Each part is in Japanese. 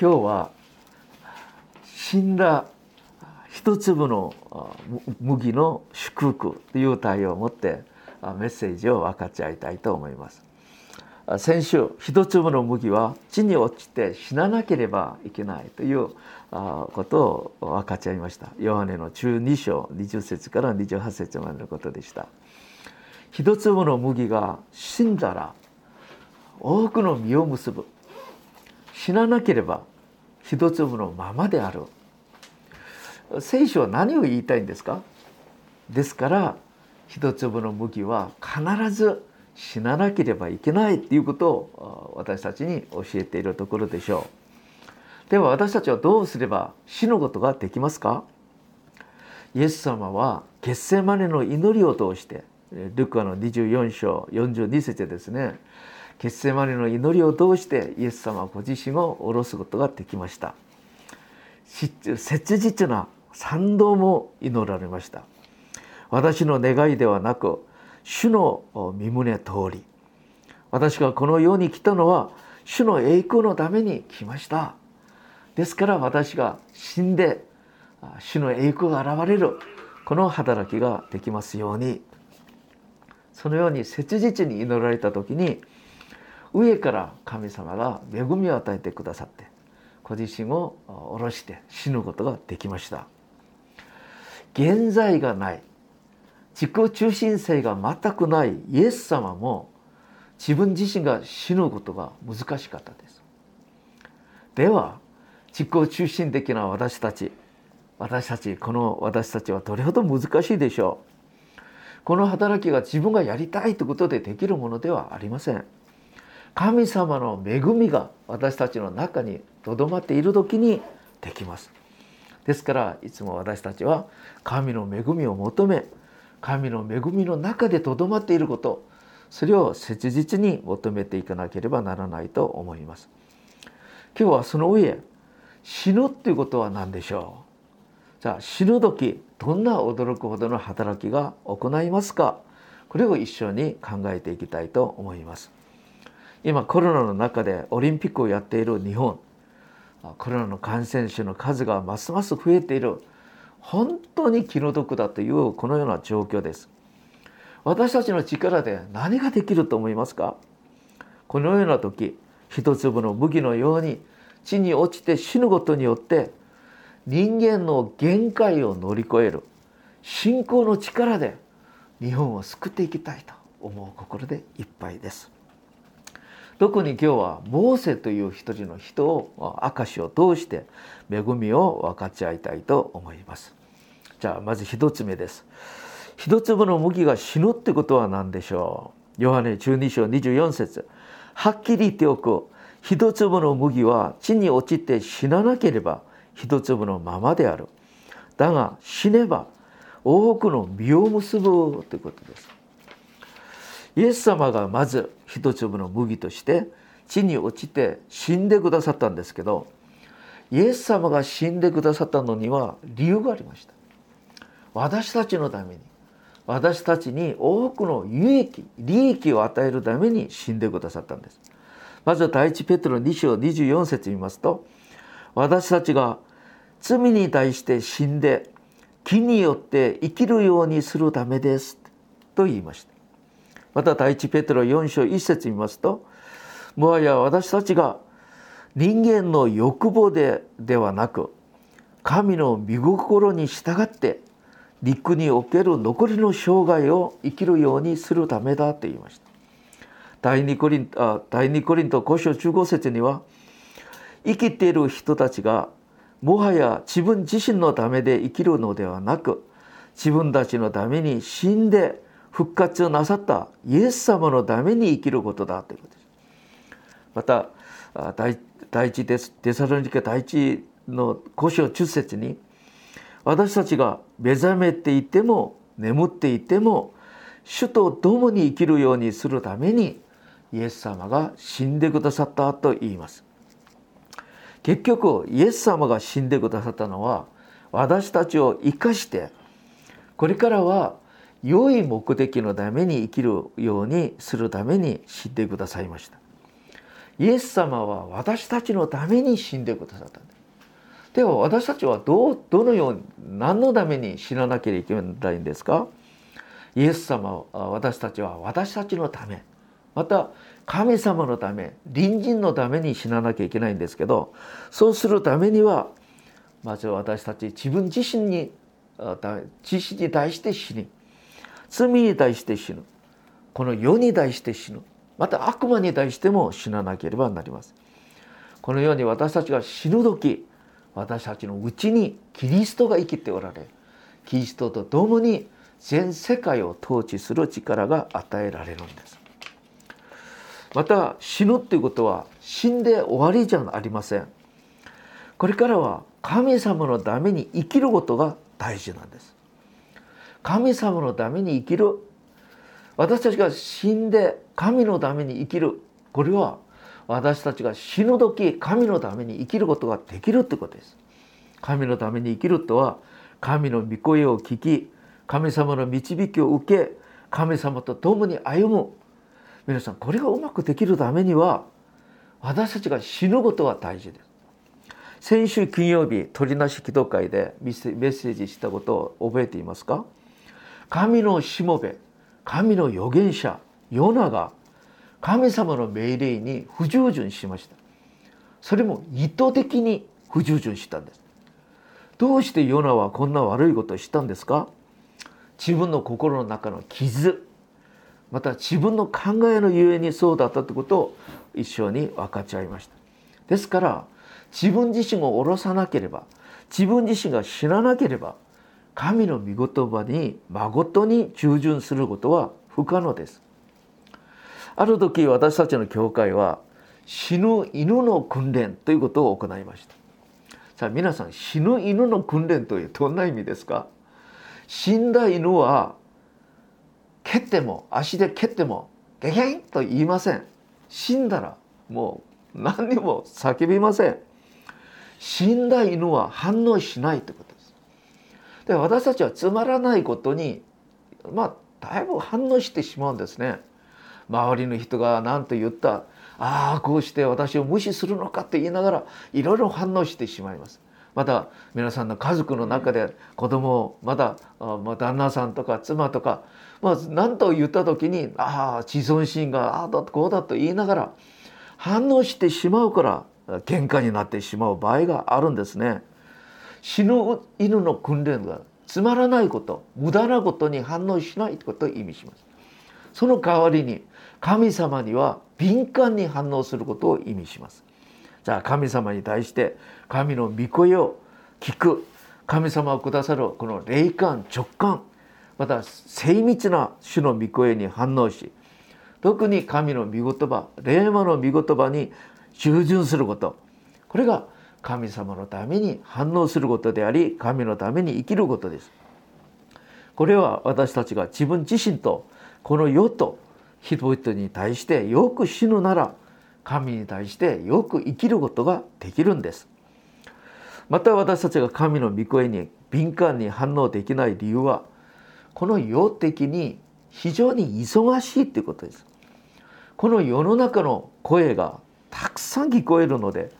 今日は死んだ一粒の麦の祝福という題を持ってメッセージを分かち合いたいと思います。先週一粒の麦は地に落ちて死ななければいけないということを分かち合いました。ヨハネの中2章20節から28節までのことでした。一粒の麦が死んだら多くの実を結ぶ。死ななければ一粒のままである。聖書は何を言いたいんですか？ですから一粒の麦は必ず死ななければいけないということを私たちに教えているところでしょう。では私たちはどうすれば死ぬことができますか？イエス様は決戦までの祈りを通してルカの24章42節ですね。決戦までの祈りを通してイエス様ご自身を下ろすことができました。切実な賛同も祈られました。私の願いではなく主の身旨通り。私がこの世に来たのは主の栄光のために来ました。ですから私が死んで主の栄光が現れるこの働きができますように。そのように切実に祈られた時に上から神様が恵みを与えてくださってご自身を下ろして死ぬことができました。現在がない。自己中心性が全くない。イエス様も自分自身が死ぬことが難しかったです。では自己中心的な私たち私たちこの私たちはどれほど難しいでしょう。この働きが自分がやりたいということでできるものではありません。神様の恵みが私たちの中にとどまっている時にできます。ですからいつも私たちは神の恵みを求め神の恵みの中でとどまっていることそれを切実に求めていかなければならないと思います。今日はその上死ぬっていうことは何でしょう？じゃあ死ぬ時どんな驚くほどの働きが行いますか？これを一緒に考えていきたいと思います。今コロナの中でオリンピックをやっている日本。コロナの感染者の数がますます増えている。本当に気の毒だというこのような状況です。私たちの力で何ができると思いますか？このような時一粒の麦のように地に落ちて死ぬことによって人間の限界を乗り越える。信仰の力で日本を救っていきたいと思う心でいっぱいです。特に今日はモーセという一人の人を証を通して恵みを分かち合いたいと思います。じゃあまず一つ目です。一粒の麦が死ぬってことは何でしょう？ヨハネ12章24節。はっきり言っておく。一粒の麦は地に落ちて死ななければ一粒のままである。だが死ねば多くの実を結ぶということです。イエス様がまず一粒の麦として地に落ちて死んでくださったんですけどイエス様が死んでくださったのには理由がありました。私たちのために私たちに多くの有益利益を与えるために死んでくださったんです。まず第一ペトロ2章24節見ますと私たちが罪に対して死んで木によって生きるようにするためですと言いました。また第一ペテロ4章1節見ますともはや私たちが人間の欲望でではなく神の御心に従って陸における残りの生涯を生きるようにするためだと言いました。第二コリンあ第二コリント5章15節には生きている人たちがもはや自分自身のためで生きるのではなく自分たちのために死んで復活をなさったイエス様のために生きることだということです。また第一デサロニケ第一の五章10節に私たちが目覚めていても眠っていても主と共に生きるようにするためにイエス様が死んでくださったと言います。結局イエス様が死んでくださったのは私たちを生かしてこれからは良い目的のために生きるようにするために死んでくださいました。イエス様は私たちのために死んでくださったですでは私たちはどうどのように何のために死ななければいけないんですか？イエス様は私たちは私たちのためまた神様のため隣人のために死ななきゃいけないんですけどそうするためにはまず私たち自分自身に自身に対して死に罪に対して死ぬ。この世に対して死ぬ。また悪魔に対しても死ななければなります。このように私たちが死ぬ時私たちのうちにキリストが生きておられキリストと共に全世界を統治する力が与えられるんです。また死ぬっていうことは死んで終わりじゃありません。これからは神様のために生きることが大事なんです。神様のために生きる。私たちが死んで神のために生きる。これは私たちが死ぬ時神のために生きることができるってことです。神のために生きるとは神の御声を聞き神様の導きを受け神様と共に歩む。皆さんこれがうまくできるためには私たちが死ぬことが大事です。先週金曜日鳥なし祈祷会でメッセージしたことを覚えていますか？神のしもべ神の預言者ヨナが神様の命令に不従順しました。それも意図的に不従順したんです。どうしてヨナはこんな悪いことをしたんですか？自分の心の中の傷また自分の考えのゆえにそうだったということを一緒に分かち合いました。ですから自分自身を下ろさなければ自分自身が死ななければ神の御言葉に誠に従順することは不可能です。ある時私たちの教会は死ぬ犬の訓練ということを行いました。さあ皆さん死ぬ犬の訓練というどんな意味ですか？死んだ犬は蹴っても足で蹴ってもゲゲンと言いません。死んだらもう何にも叫びません。死んだ犬は反応しないということ。で私たちはつまらないことにまあだいぶ反応してしまうんですね周りの人が何と言ったああこうして私を無視するのかって言いながらいろいろ反応してしまいますまた皆さんの家族の中で子供また、まあ、旦那さんとか妻とか、まあ、何と言った時にああ自尊心がああだこうだと言いながら反応してしまうから喧嘩になってしまう場合があるんですね。死ぬ犬の訓練がつまらないこと無駄なことに反応しないことを意味します。その代わりに神様には敏感に反応することを意味します。じゃあ神様に対して神の御声を聞く神様をくださるこの霊感直感また精密な主の御声に反応し特に神の御言葉霊魔の御言葉に従順することこれが神様のために反応することであり神のために生きることです。これは私たちが自分自身とこの世と人々に対してよく死ぬなら神に対してよく生きることができるんですまた私たちが神の御声に敏感に反応できない理由はこの世的に非常に忙しいということですこの世の中の声がたくさん聞こえるので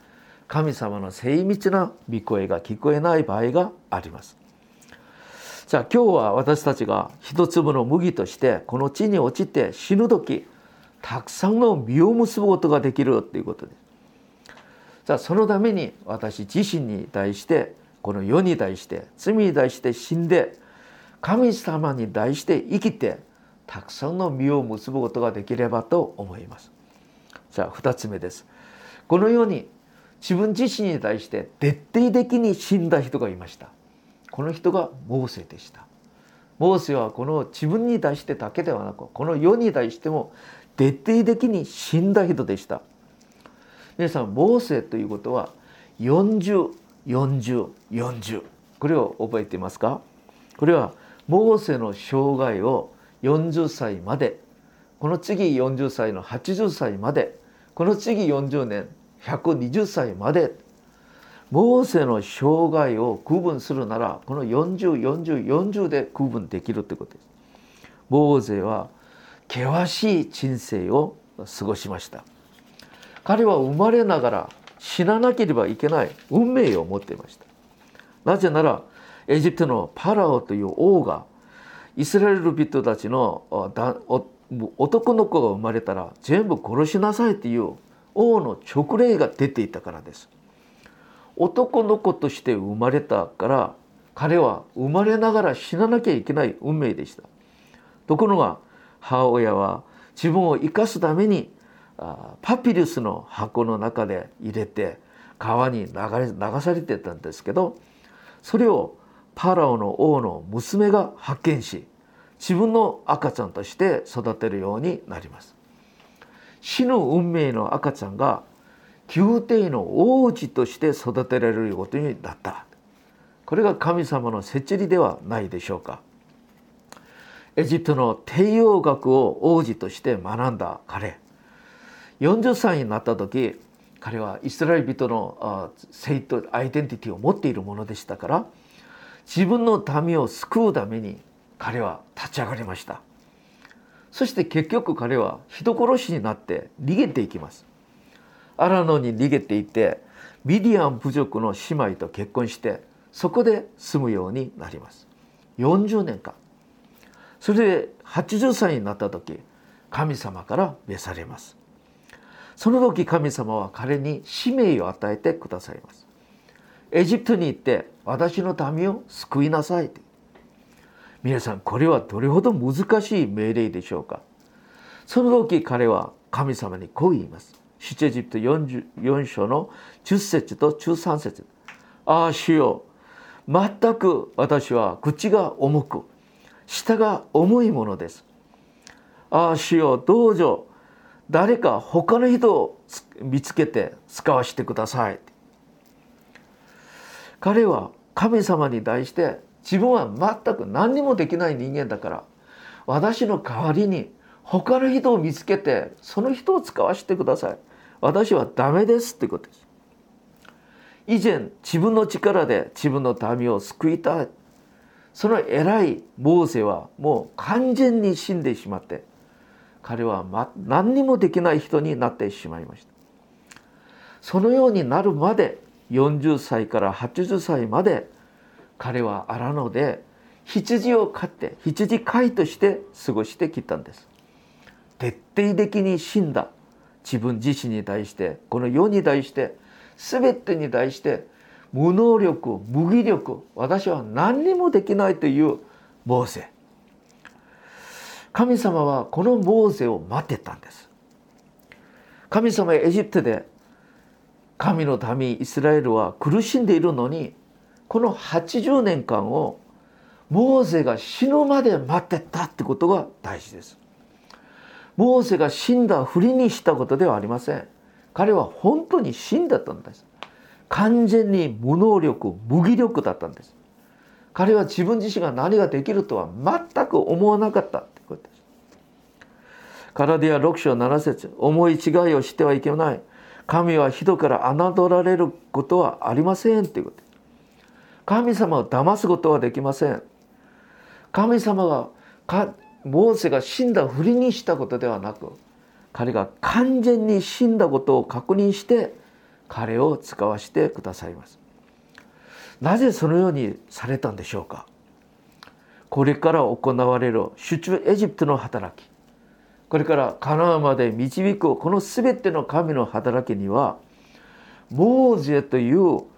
神様の精密な御声が聞こえない場合がありますじゃあ今日は私たちが一粒の麦としてこの地に落ちて死ぬ時たくさんの実を結ぶことができるということです。じゃあそのために私自身に対してこの世に対して罪に対して死んで神様に対して生きてたくさんの実を結ぶことができればと思います。じゃあ2つ目です。このように自分自身に対して徹底的に死んだ人がいました。この人がモーセでした。モーセはこの自分に対してだけではなくこの世に対しても徹底的に死んだ人でした皆さんモーセということは404040これを覚えていますか？これはモーセの生涯を40歳までこの次40歳の80歳までこの次40年120歳までモーセの生涯を区分するならこの404040で区分できるということです。モーゼは険しい人生を過ごしました彼は生まれながら死ななければいけない運命を持っていましたなぜならエジプトのパラオという王がイスラエル人たちの男の子が生まれたら全部殺しなさいという王の勅令が出ていたからです。男の子として生まれたから彼は生まれながら死ななきゃいけない運命でした。ところが母親は自分を生かすためにパピルスの箱の中で入れて川に流れ流されてたんですけどそれをパラオの王の娘が発見し自分の赤ちゃんとして育てるようになります。死の運命の赤ちゃんが宮廷の王子として育てられることになった。これが神様の設理ではないでしょうか。エジプトの帝王学を王子として学んだ彼。40歳になった時彼はイスラエル人の性とアイデンティティを持っているものでしたから自分の民を救うために彼は立ち上がりました。そして結局彼は人殺しになって逃げていきます。アラノに逃げていてミディアン部族の姉妹と結婚してそこで住むようになります。40年間。それで80歳になった時神様から召されます。その時神様は彼に使命を与えてくださいます。エジプトに行って私の民を救いなさい皆さんこれはどれほど難しい命令でしょうか？その時彼は神様にこう言います。出エジプト4章の10節と13節。ああ主よ全く私は口が重く舌が重いものです。ああ主よどうぞ誰か他の人を見つけて使わせてください。彼は神様に対して自分は全く何にもできない人間だから私の代わりに他の人を見つけてその人を使わせてください。私はダメですってことです。以前自分の力で自分の民を救いたい。その偉いモーセはもう完全に死んでしまって彼は何にもできない人になってしまいました。そのようになるまで40歳から80歳まで彼は荒野で羊を飼って羊飼いとして過ごしてきたんです。徹底的に死んだ。自分自身に対してこの世に対して全てに対して無能力無義力私は何にもできないというモーセ。神様はこのモーセを待ってたんです。神様はエジプトで神の民イスラエルは苦しんでいるのにこの80年間をモーセが死ぬまで待ってたってことが大事です。モーセが死んだふりにしたことではありません。彼は本当に死んだったんです。完全に無能力、無義力だったんです。彼は自分自身が何ができるとは全く思わなかったってことです。カラディア6章7節思い違いをしてはいけない。神は人から侮られることはありませんということです神様を騙すことはできません。神様がかモーセが死んだふりにしたことではなく彼が完全に死んだことを確認して彼を使わせてくださいます。なぜそのようにされたんでしょうか？これから行われる出張エジプトの働きこれからカナンまで導くこの全ての神の働きにはモーゼという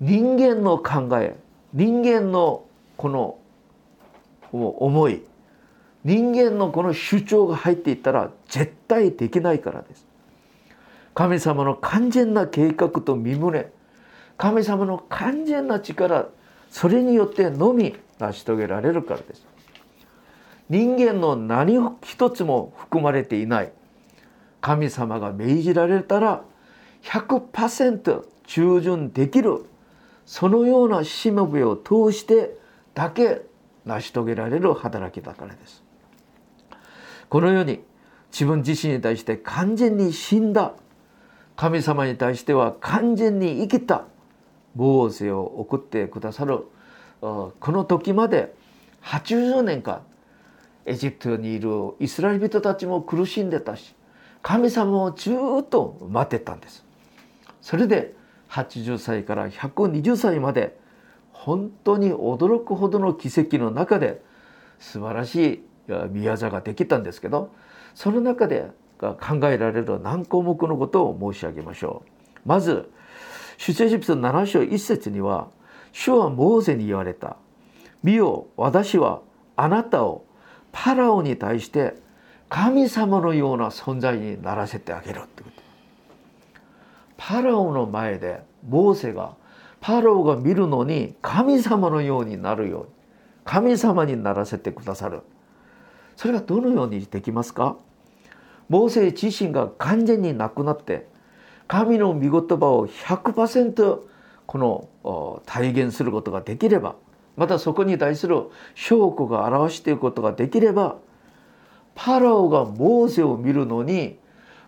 人間の考え人間のこの思い人間のこの主張が入っていったら絶対できないからです。神様の完全な計画と身旨神様の完全な力それによってのみ成し遂げられるからです。人間の何一つも含まれていない神様が命じられたら100%従順できるそのようなしもべを通してだけ成し遂げられる働きだからです。このように自分自身に対して完全に死んだ神様に対しては完全に生きたモーセを送ってくださるこの時まで80年間エジプトにいるイスラエル人たちも苦しんでたし神様をずっと待ってたんですそれで80歳から120歳まで本当に驚くほどの奇跡の中で素晴らしい宮座ができたんですけどその中で考えられる何項目のことを申し上げましょう。まず出エジプト7章1節には主はモーゼに言われた「見よ私はあなたをパラオに対して神様のような存在にならせてあげる」ってこと。パラオの前でモーセがパラオが見るのに神様のようになるように神様にならせてくださる。それがどのようにできますか？モーセ自身が完全になくなって神の御言葉を100%この体現することができればまたそこに対する証拠が表していくことができればパラオがモーセを見るのに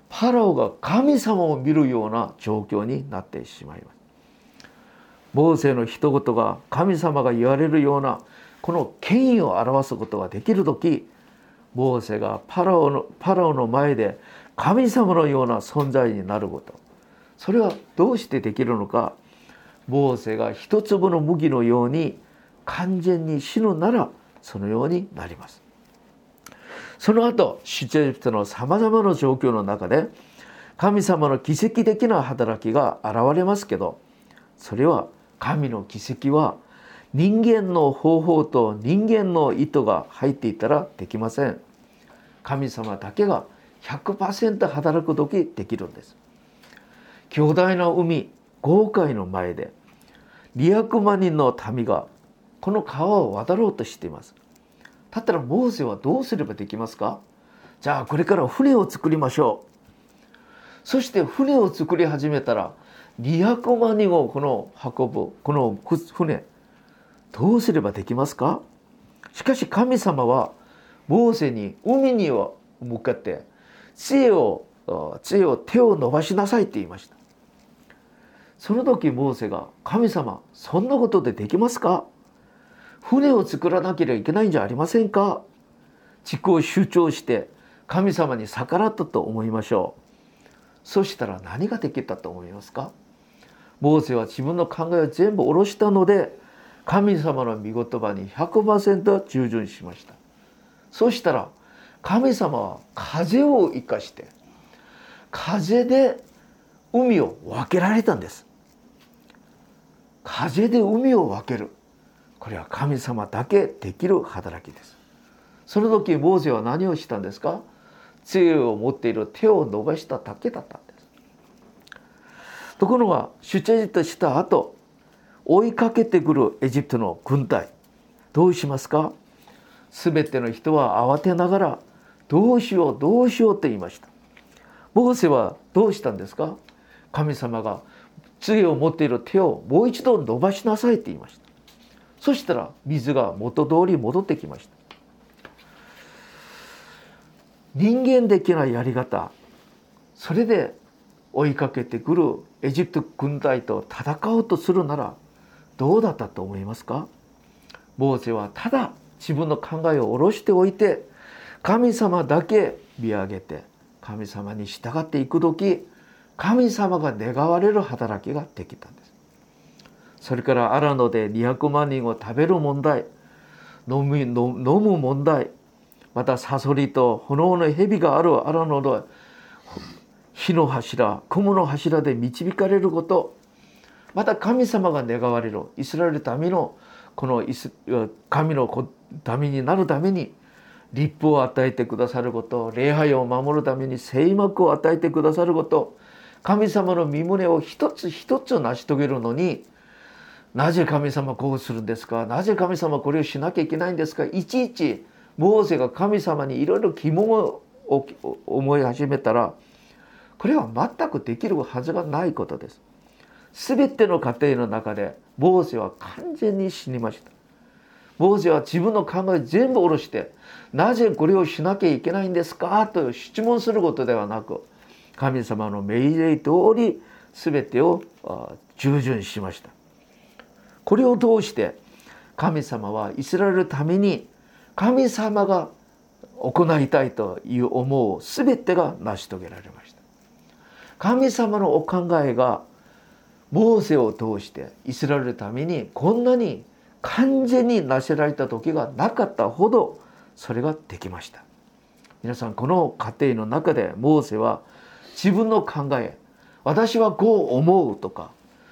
パラオが神様を見るような状況になってしまいます。モーセの一言が神様が言われるようなこの権威を表すことができる時モーセがパラオのパラオの前で神様のような存在になることそれはどうしてできるのかモーセが一粒の麦のように完全に死ぬならそのようになります。その後出エジプトのさまざまな状況の中で神様の奇跡的な働きが現れますけどそれは神の奇跡は人間の方法と人間の意図が入っていたらできません。神様だけが100%働く時できるんです強大な海豪快の前で200万人の民がこの川を渡ろうとしていますだったらモーセはどうすればできますか？じゃあこれから船を作りましょう。そして船を作り始めたら200万人をこの運ぶこの船どうすればできますか？しかし神様はモーセに海には向かって杖を杖を手を伸ばしなさいって言いました。その時モーセが「神様そんなことでできますか？船を作らなければいけないんじゃありませんか?」自己を主張して神様に逆らったと思いましょう。そしたら何ができたと思いますか？モーセは自分の考えを全部下ろしたので神様の御言葉に100%従順しました。そしたら神様は風を生かして風で海を分けられたんです。風で海を分ける。これは神様だけできる働きです。その時モーゼは何をしたんですか？杖を持っている手を伸ばしただけだったんです。ところが出エジプした後追いかけてくるエジプトの軍隊どうしますか？全ての人は慌てながらどうしようどうしようと言いました。モーセはどうしたんですか？神様が杖を持っている手をもう一度伸ばしなさいって言いました。そしたら水が元通り戻ってきました。人間的なやり方。それで追いかけてくるエジプト軍隊と戦おうとするならどうだったと思いますか？モーセはただ自分の考えを下ろしておいて神様だけ見上げて神様に従っていく時神様が願われる働きができたんです。それからアラノで200万人を食べる問題。飲む飲む問題。またサソリと炎の蛇があるアラノで火の柱雲の柱で導かれること。また神様が願われる。イスラエル民のこの神の民になるために立法を与えてくださること。礼拝を守るために聖幕を与えてくださること。神様の身旨を一つ一つ成し遂げるのになぜ神様こうするんですか？なぜ神様これをしなきゃいけないんですか？いちいちモーセが神様にいろいろ疑問を思い始めたらこれは全くできるはずがないことです。全ての家庭の中でモーセは完全に死にました。モーセは自分の考え全部下ろしてなぜこれをしなきゃいけないんですか？と質問することではなく神様の命令通り全てを従順しましたこれを通して神様はイスラエルのために神様が行いたいという思う全てが成し遂げられました。神様のお考えがモーセを通してイスラエルのためにこんなに完全に成せられた時がなかったほどそれができました。皆さんこの過程の中でモーセは自分の考え私はこう思うとか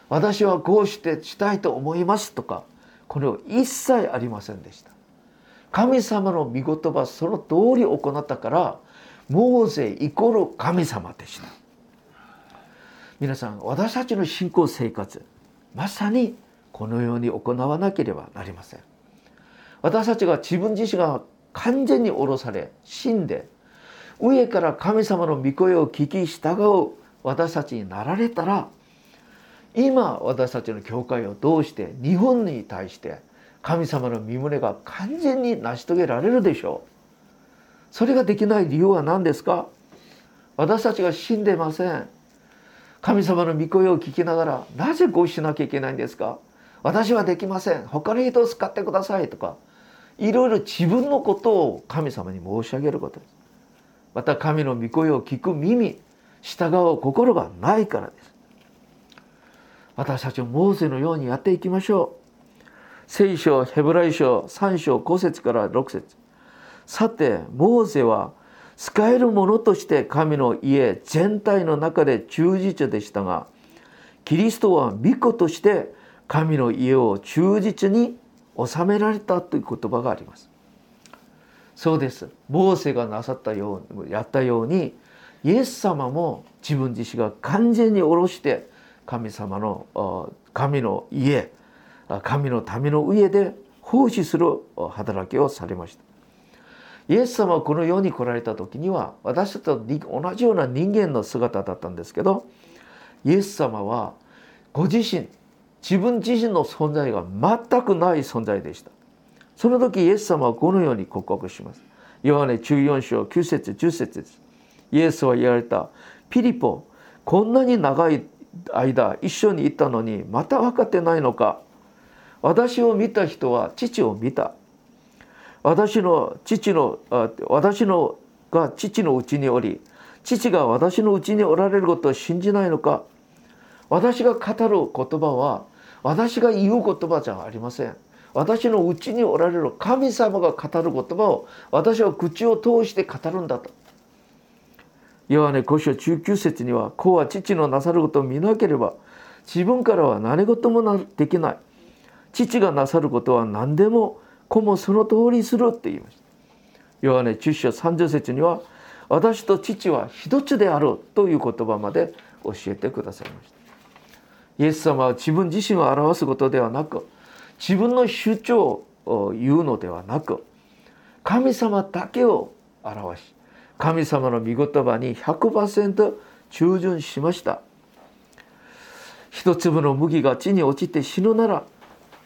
私はこうしてしたいと思いますとかこれを一切ありませんでした。神様の御言葉その通り行ったからモーゼイコール神様でした。皆さん私たちの信仰生活まさにこのように行わなければなりません。私たちが自分自身が完全に降ろされ死んで上から神様の御声を聞き従う私たちになられたら今私たちの教会を通して日本に対して神様の身胸が完全に成し遂げられるでしょう。それができない理由は何ですか？私たちが死んでません。神様の御声を聞きながらなぜこうしなきゃいけないんですか？私はできません。他の人を使ってくださいとかいろいろ自分のことを神様に申し上げること。ですまた神の御声を聞く耳従う心がないからです。私たちもモーセのようにやっていきましょう。聖書ヘブライ書3章5節から6節。さてモーセは使えるものとして神の家全体の中で忠実でしたがキリストは御子として神の家を忠実に収められたという言葉があります。そうです。モーセがなさったようやったようにイエス様も自分自身が完全に下ろして神様の神の家神の民の上で奉仕する働きをされました。イエス様はこの世に来られた時には私たちと同じような人間の姿だったんですけどイエス様はご自身自分自身の存在が全くない存在でした。その時イエス様はこのように告白します。ヨハネ14章9節10節です。イエスは言われたピリポこんなに長い間一緒にいたのにまた分かってないのか。私を見た人は父を見た。私の父の私のが父のうちにおり父が私のうちにおられることを信じないのか。私が語る言葉は私が言う言葉じゃありません。私のうちにおられる神様が語る言葉を私は口を通して語るんだと。ヨハネ5章19節には「子は父のなさることを見なければ自分からは何事もできない」「父がなさることは何でも子もその通りする」って言いました。ヨハネ10章30節には「私と父は一つである」という言葉まで教えてくださいました。イエス様は自分自身を表すことではなく自分の主張を言うのではなく神様だけを表し神様の御言葉に100%忠順しました。一粒の麦が地に落ちて死ぬなら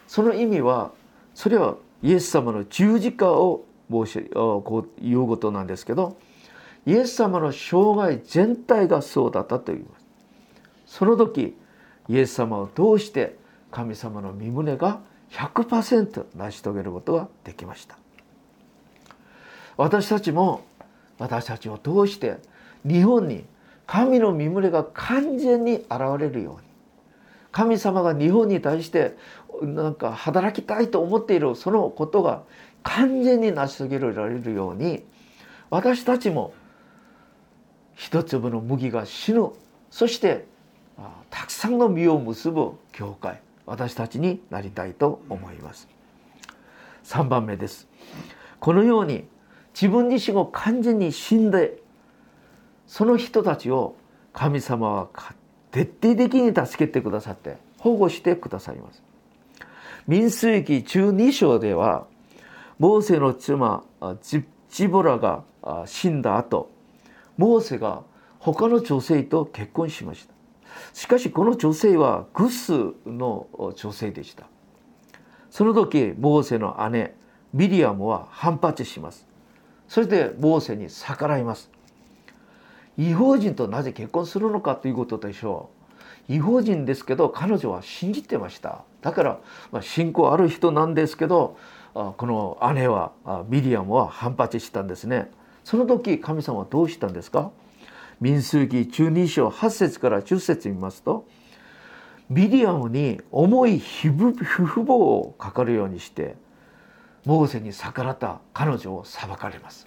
その意味はそれはイエス様の十字架を申しこう言うことなんですけどイエス様の生涯全体がそうだったと言います。その時イエス様を通して神様の身胸が100%成し遂げることができました。私たちも私たちを通して日本に神の身胸が完全に現れるように。神様が日本に対してなんか働きたいと思っているそのことが完全に成し遂げられるように私たちも一粒の麦が死ぬ。そしてたくさんの実を結ぶ教会私たちになりたいと思います。3番目です。このように自分自身を完全に死んでその人たちを神様は徹底的に助けてくださって保護してくださいます。民数記12章ではモーセの妻ジボラが死んだ後モーセが他の女性と結婚しました。しかしこの女性はグスの女性でした。その時モーセの姉ミリアムは反発します。それでモーセに逆らいます。違法人となぜ結婚するのかということでしょう。違法人ですけど彼女は信じてました。だから、まあ、信仰ある人なんですけどこの姉はミリアムは反発したんですね。その時神様はどうしたんですか？民数記12章8節から10節見ますとミディアムに重い皮膚父母をかかるようにしてモーセに逆らった彼女を裁かれます。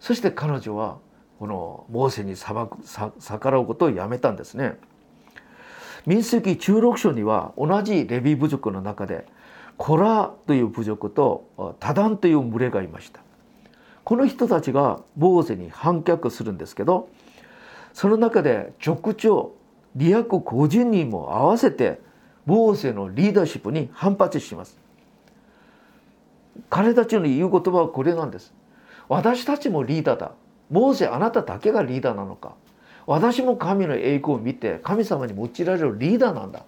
そして彼女はこのモーセに裁く逆らうことをやめたんですね。民数記16章には同じレビ部族の中でコラという部族とタダンという群れがいました。この人たちがモーセに反逆するんですけどその中で族長250人も合わせてモーセのリーダーシップに反発します。彼たちの言う言葉はこれなんです。私たちもリーダーだ。モーセあなただけがリーダーなのか。私も神の栄光を見て神様に用いられるリーダーなんだ。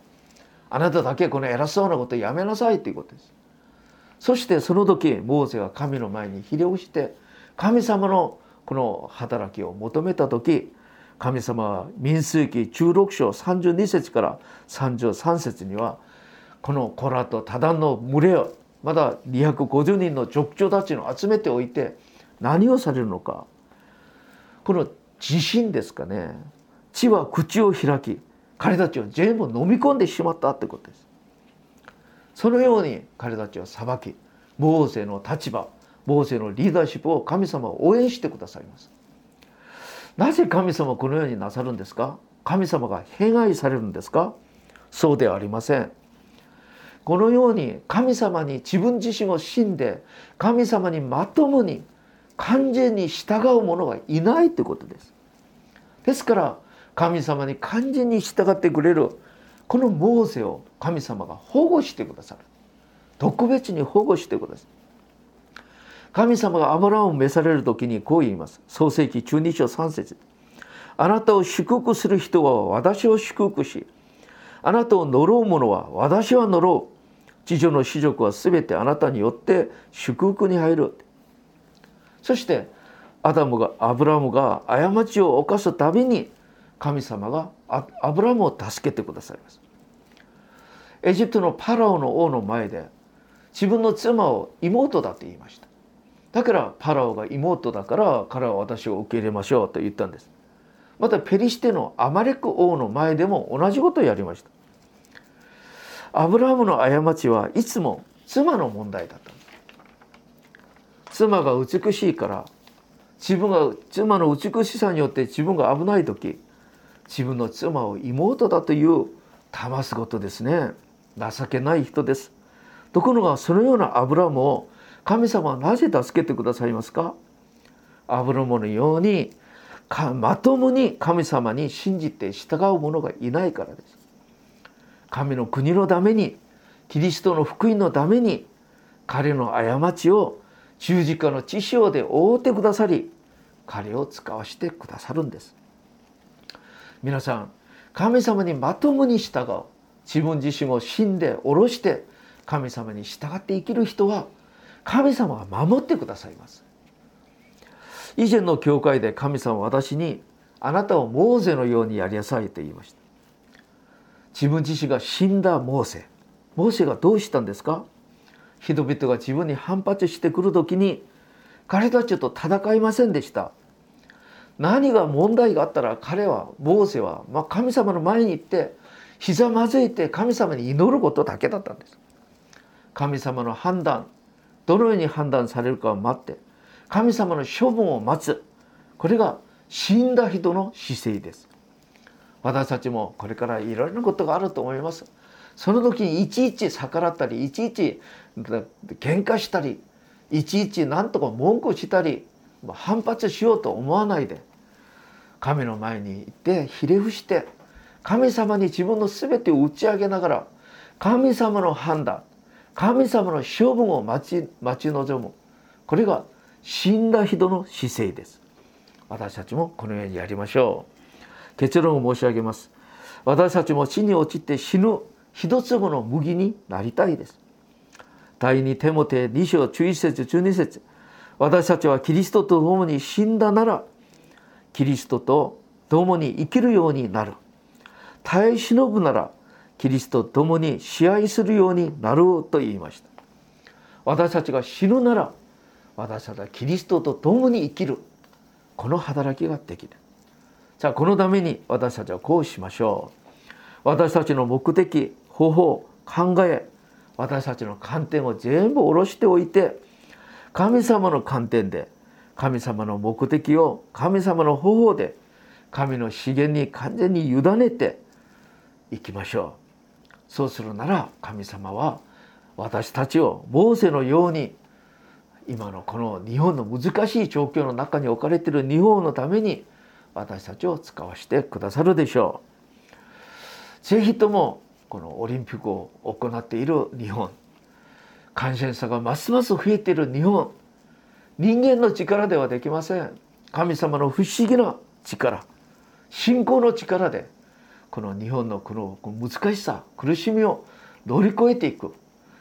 あなただけこの偉そうなことやめなさいということです。そしてその時モーセが神の前にひれ伏して神様のこの働きを求めた時神様は民数記16章32節から33節にはこのコラと多段の群れをまだ250人の族長たちを集めておいて何をされるのか。この地震ですかね。地は口を開き彼たちを全部飲み込んでしまったってことです。そのように彼たちは裁きモーセの立場モーセのリーダーシップを神様は応援してくださいます。なぜ神様このようになさるんですか？神様が偏愛されるんですか？そうではありません。このように神様に自分自身を信んで神様にまともに完全に従う者がいないということです。ですから神様に完全に従ってくれるこのモーセを神様が保護してくださる。特別に保護してくださる。神様がアブラムを召される時にこう言います。創世記中2章3節。あなたを祝福する人は私を祝福しあなたを呪う者は私は呪う。地上の子族は全てあなたによって祝福に入る。そしてアダムがアブラムが過ちを犯すたびに神様がアブラムを助けてくださいます。エジプトのパラオの王の前で自分の妻を妹だと言いました。だからパラオが妹だから彼は私を受け入れましょうと言ったんです。またペリシテのアマレク王の前でも同じことをやりました。アブラハムの過ちはいつも妻の問題だった妻が美しいから自分が妻の美しさによって自分が危ない時自分の妻を妹だという騙すことですね。情けない人です。ところがそのようなアブラムを神様はなぜ助けてくださいますか？アブラムのようにまともに神様に信じて従う者がいないからです。神の国のためにキリストの福音のために彼の過ちを十字架の知性で覆ってくださり彼を使わしてくださるんです。皆さん神様にまともに従う。自分自身を死んで下ろして神様に従って生きる人は神様が守ってくださいます。以前の教会で神様は私にあなたをモーゼのようにやりなさいと言いました。自分自身が死んだモーセ。モーセがどうしたんですか？人々が自分に反発してくる時に彼たちと戦いませんでした。何が問題があったら彼はモーセは、まあ、神様の前に行ってひざまずいて神様に祈ることだけだったんです。神様の判断どのように判断されるかを待って神様の処分を待つ。これが死んだ人の姿勢です。私たちもこれからいろいろなことがあると思います。その時にいちいち逆らったりいちいち喧嘩したりいちいち何とか文句したり反発しようと思わないで神の前に行ってひれ伏して神様に自分の全てを打ち上げながら神様の判断神様の処分を待ち待ち望む。これが死んだ人の姿勢です。私たちもこのようにやりましょう。結論を申し上げます。私たちも死に陥って死ぬ一粒の麦になりたいです。第二テモテ2章11節12節。私たちはキリストと共に死んだならキリストと共に生きるようになる。耐え忍ぶならキリストと共に支配するようになると言いました。私たちが死ぬなら私たちはキリストと共に生きる。この働きができる。じゃあこのために私たちはこうしましょう。私たちの目的方法考え私たちの観点を全部下ろしておいて神様の観点で神様の目的を神様の方法で神の資源に完全に委ねていきましょう。そうするなら神様は私たちをモーセのように今のこの日本の難しい状況の中に置かれている日本のために私たちを使わせてくださるでしょう。ぜひともこのオリンピックを行っている日本感染者がますます増えている日本人間の力ではできません神様の不思議な力信仰の力でこの日本のこの難しさ苦しみを乗り越えていく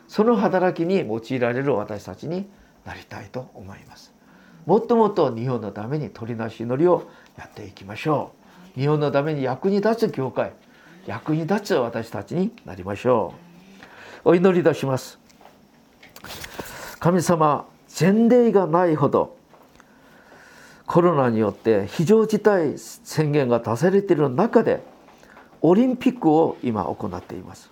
その働きに用いられる私たちになりたいと思いますもっともっと日本のために取りなし祈りをやっていきましょう。日本のために役に立つ教会。役に立つ私たちになりましょう。お祈り出します。神様前例がないほどコロナによって非常事態宣言が出されている中でオリンピックを今行っています。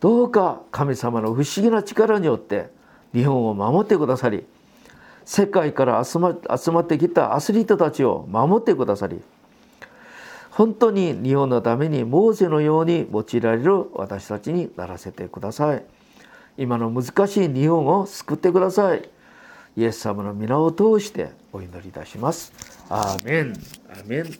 どうか神様の不思議な力によって日本を守ってくださり世界から集ま集まってきたアスリートたちを守ってくださり本当に日本のためにモーゼのように用いられる私たちにならせてください。今の難しい日本を救ってください。イエス様の皆を通してお祈りいたします。アーメン。アーメン。